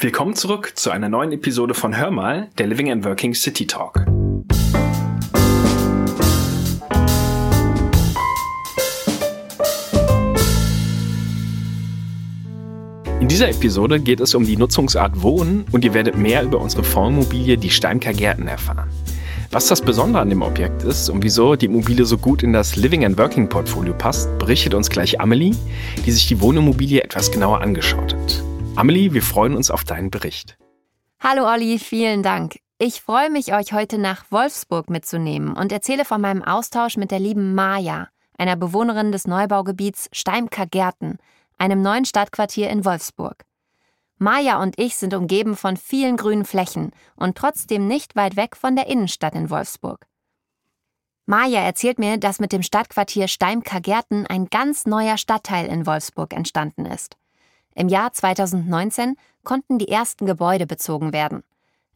Willkommen zurück zu einer neuen Episode von Hör mal, der Living and Working City Talk. In dieser Episode geht es um die Nutzungsart Wohnen und ihr werdet mehr über unsere Fondsimmobilie, die Steimker Gärten, erfahren. Was das Besondere an dem Objekt ist und wieso die Immobilie so gut in das Living and Working Portfolio passt, berichtet uns gleich Amelie, die sich die Wohnimmobilie etwas genauer angeschaut hat. Amelie, wir freuen uns auf deinen Bericht. Hallo Olli, vielen Dank. Ich freue mich, euch heute nach Wolfsburg mitzunehmen und erzähle von meinem Austausch mit der lieben Maja, einer Bewohnerin des Neubaugebiets Steimker Gärten, einem neuen Stadtquartier in Wolfsburg. Maja und ich sind umgeben von vielen grünen Flächen und trotzdem nicht weit weg von der Innenstadt in Wolfsburg. Maja erzählt mir, dass mit dem Stadtquartier Steimker Gärten ein ganz neuer Stadtteil in Wolfsburg entstanden ist. Im Jahr 2019 konnten die ersten Gebäude bezogen werden.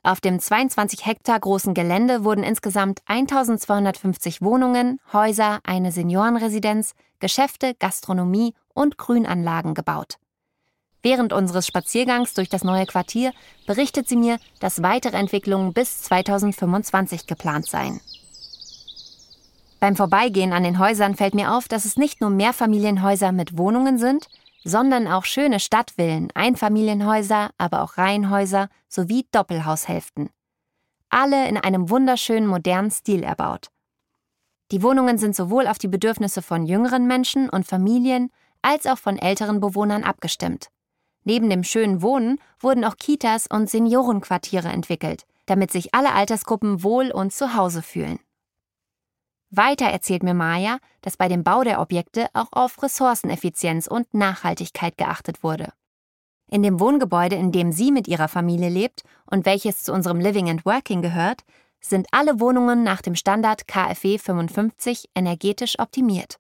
Auf dem 22 Hektar großen Gelände wurden insgesamt 1250 Wohnungen, Häuser, eine Seniorenresidenz, Geschäfte, Gastronomie und Grünanlagen gebaut. Während unseres Spaziergangs durch das neue Quartier berichtet sie mir, dass weitere Entwicklungen bis 2025 geplant seien. Beim Vorbeigehen an den Häusern fällt mir auf, dass es nicht nur Mehrfamilienhäuser mit Wohnungen sind, sondern auch schöne Stadtvillen, Einfamilienhäuser, aber auch Reihenhäuser sowie Doppelhaushälften. Alle in einem wunderschönen modernen Stil erbaut. Die Wohnungen sind sowohl auf die Bedürfnisse von jüngeren Menschen und Familien als auch von älteren Bewohnern abgestimmt. Neben dem schönen Wohnen wurden auch Kitas und Seniorenquartiere entwickelt, damit sich alle Altersgruppen wohl und zu Hause fühlen. Weiter erzählt mir Maya, dass bei dem Bau der Objekte auch auf Ressourceneffizienz und Nachhaltigkeit geachtet wurde. In dem Wohngebäude, in dem sie mit ihrer Familie lebt und welches zu unserem Living and Working gehört, sind alle Wohnungen nach dem Standard KfW 55 energetisch optimiert.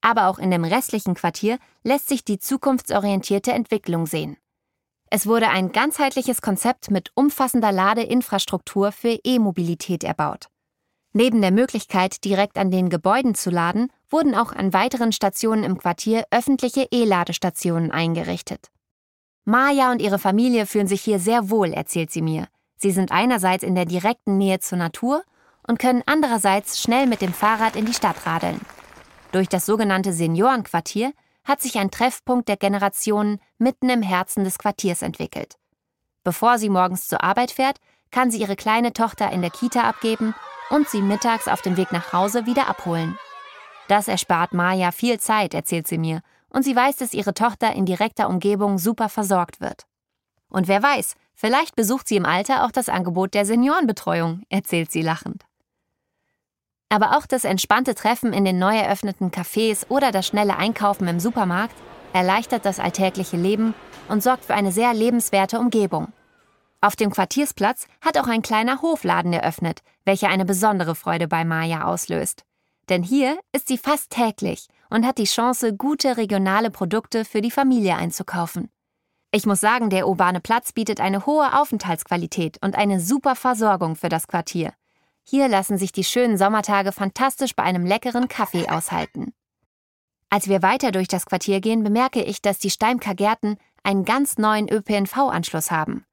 Aber auch in dem restlichen Quartier lässt sich die zukunftsorientierte Entwicklung sehen. Es wurde ein ganzheitliches Konzept mit umfassender Ladeinfrastruktur für E-Mobilität erbaut. Neben der Möglichkeit, direkt an den Gebäuden zu laden, wurden auch an weiteren Stationen im Quartier öffentliche E-Ladestationen eingerichtet. Maja und ihre Familie fühlen sich hier sehr wohl, erzählt sie mir. Sie sind einerseits in der direkten Nähe zur Natur und können andererseits schnell mit dem Fahrrad in die Stadt radeln. Durch das sogenannte Seniorenquartier hat sich ein Treffpunkt der Generationen mitten im Herzen des Quartiers entwickelt. Bevor sie morgens zur Arbeit fährt, kann sie ihre kleine Tochter in der Kita abgeben und sie mittags auf dem Weg nach Hause wieder abholen. Das erspart Maja viel Zeit, erzählt sie mir, und sie weiß, dass ihre Tochter in direkter Umgebung super versorgt wird. Und wer weiß, vielleicht besucht sie im Alter auch das Angebot der Seniorenbetreuung, erzählt sie lachend. Aber auch das entspannte Treffen in den neu eröffneten Cafés oder das schnelle Einkaufen im Supermarkt erleichtert das alltägliche Leben und sorgt für eine sehr lebenswerte Umgebung. Auf dem Quartiersplatz hat auch ein kleiner Hofladen eröffnet, welcher eine besondere Freude bei Maya auslöst. Denn hier ist sie fast täglich und hat die Chance, gute regionale Produkte für die Familie einzukaufen. Ich muss sagen, der urbane Platz bietet eine hohe Aufenthaltsqualität und eine super Versorgung für das Quartier. Hier lassen sich die schönen Sommertage fantastisch bei einem leckeren Kaffee aushalten. Als wir weiter durch das Quartier gehen, bemerke ich, dass die Steimker Gärten einen ganz neuen ÖPNV-Anschluss haben.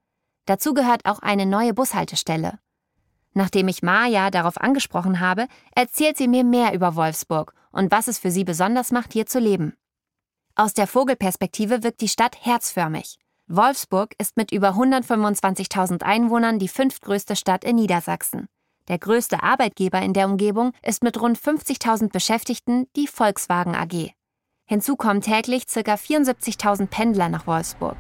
Dazu gehört auch eine neue Bushaltestelle. Nachdem ich Maja darauf angesprochen habe, erzählt sie mir mehr über Wolfsburg und was es für sie besonders macht, hier zu leben. Aus der Vogelperspektive wirkt die Stadt herzförmig. Wolfsburg ist mit über 125.000 Einwohnern die fünftgrößte Stadt in Niedersachsen. Der größte Arbeitgeber in der Umgebung ist mit rund 50.000 Beschäftigten die Volkswagen AG. Hinzu kommen täglich ca. 74.000 Pendler nach Wolfsburg.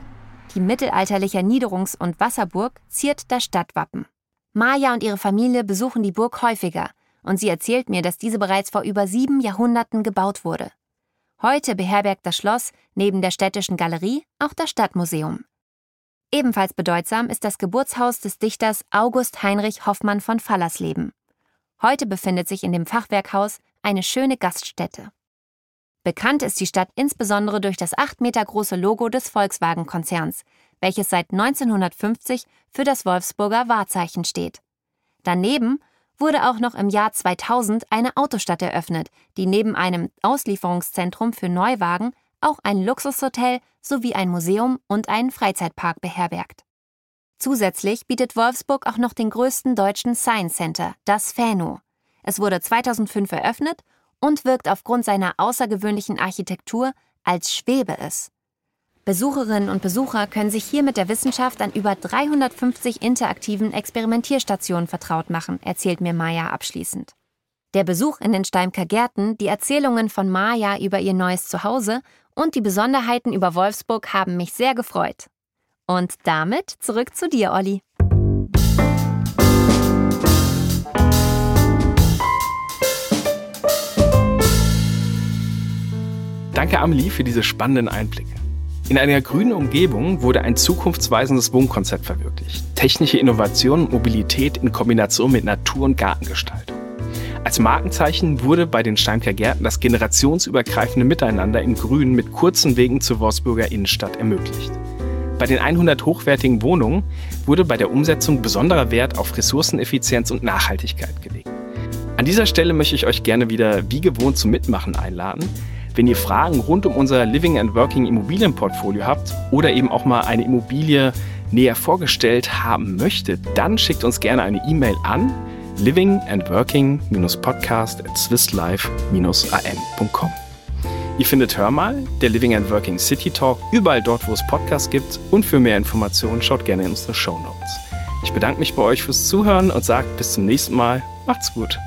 Die mittelalterliche Niederungs- und Wasserburg ziert das Stadtwappen. Maja und ihre Familie besuchen die Burg häufiger und sie erzählt mir, dass diese bereits vor über sieben Jahrhunderten gebaut wurde. Heute beherbergt das Schloss neben der städtischen Galerie auch das Stadtmuseum. Ebenfalls bedeutsam ist das Geburtshaus des Dichters August Heinrich Hoffmann von Fallersleben. Heute befindet sich in dem Fachwerkhaus eine schöne Gaststätte. Bekannt ist die Stadt insbesondere durch das acht Meter große Logo des Volkswagen-Konzerns, welches seit 1950 für das Wolfsburger Wahrzeichen steht. Daneben wurde auch noch im Jahr 2000 eine Autostadt eröffnet, die neben einem Auslieferungszentrum für Neuwagen auch ein Luxushotel sowie ein Museum und einen Freizeitpark beherbergt. Zusätzlich bietet Wolfsburg auch noch den größten deutschen Science Center, das FANO. Es wurde 2005 eröffnet und wirkt aufgrund seiner außergewöhnlichen Architektur, als schwebe es. Besucherinnen und Besucher können sich hier mit der Wissenschaft an über 350 interaktiven Experimentierstationen vertraut machen, erzählt mir Maya abschließend. Der Besuch in den Steimker Gärten, die Erzählungen von Maya über ihr neues Zuhause und die Besonderheiten über Wolfsburg haben mich sehr gefreut. Und damit zurück zu dir, Olli. Danke, Amelie, für diese spannenden Einblicke. In einer grünen Umgebung wurde ein zukunftsweisendes Wohnkonzept verwirklicht. Technische Innovation und Mobilität in Kombination mit Natur- und Gartengestaltung. Als Markenzeichen wurde bei den Steinker Gärten das generationsübergreifende Miteinander in Grün mit kurzen Wegen zur Wolfsburger Innenstadt ermöglicht. Bei den 100 hochwertigen Wohnungen wurde bei der Umsetzung besonderer Wert auf Ressourceneffizienz und Nachhaltigkeit gelegt. An dieser Stelle möchte ich euch gerne wieder wie gewohnt zum Mitmachen einladen. Wenn ihr Fragen rund um unser Living and Working Immobilienportfolio habt oder eben auch mal eine Immobilie näher vorgestellt haben möchtet, dann schickt uns gerne eine E-Mail an living and working-podcast at swisslife-am.com. Ihr findet Hör mal, der Living and Working City Talk, überall dort, wo es Podcasts gibt. Und für mehr Informationen schaut gerne in unsere Show Notes. Ich bedanke mich bei euch fürs Zuhören und sage bis zum nächsten Mal. Macht's gut.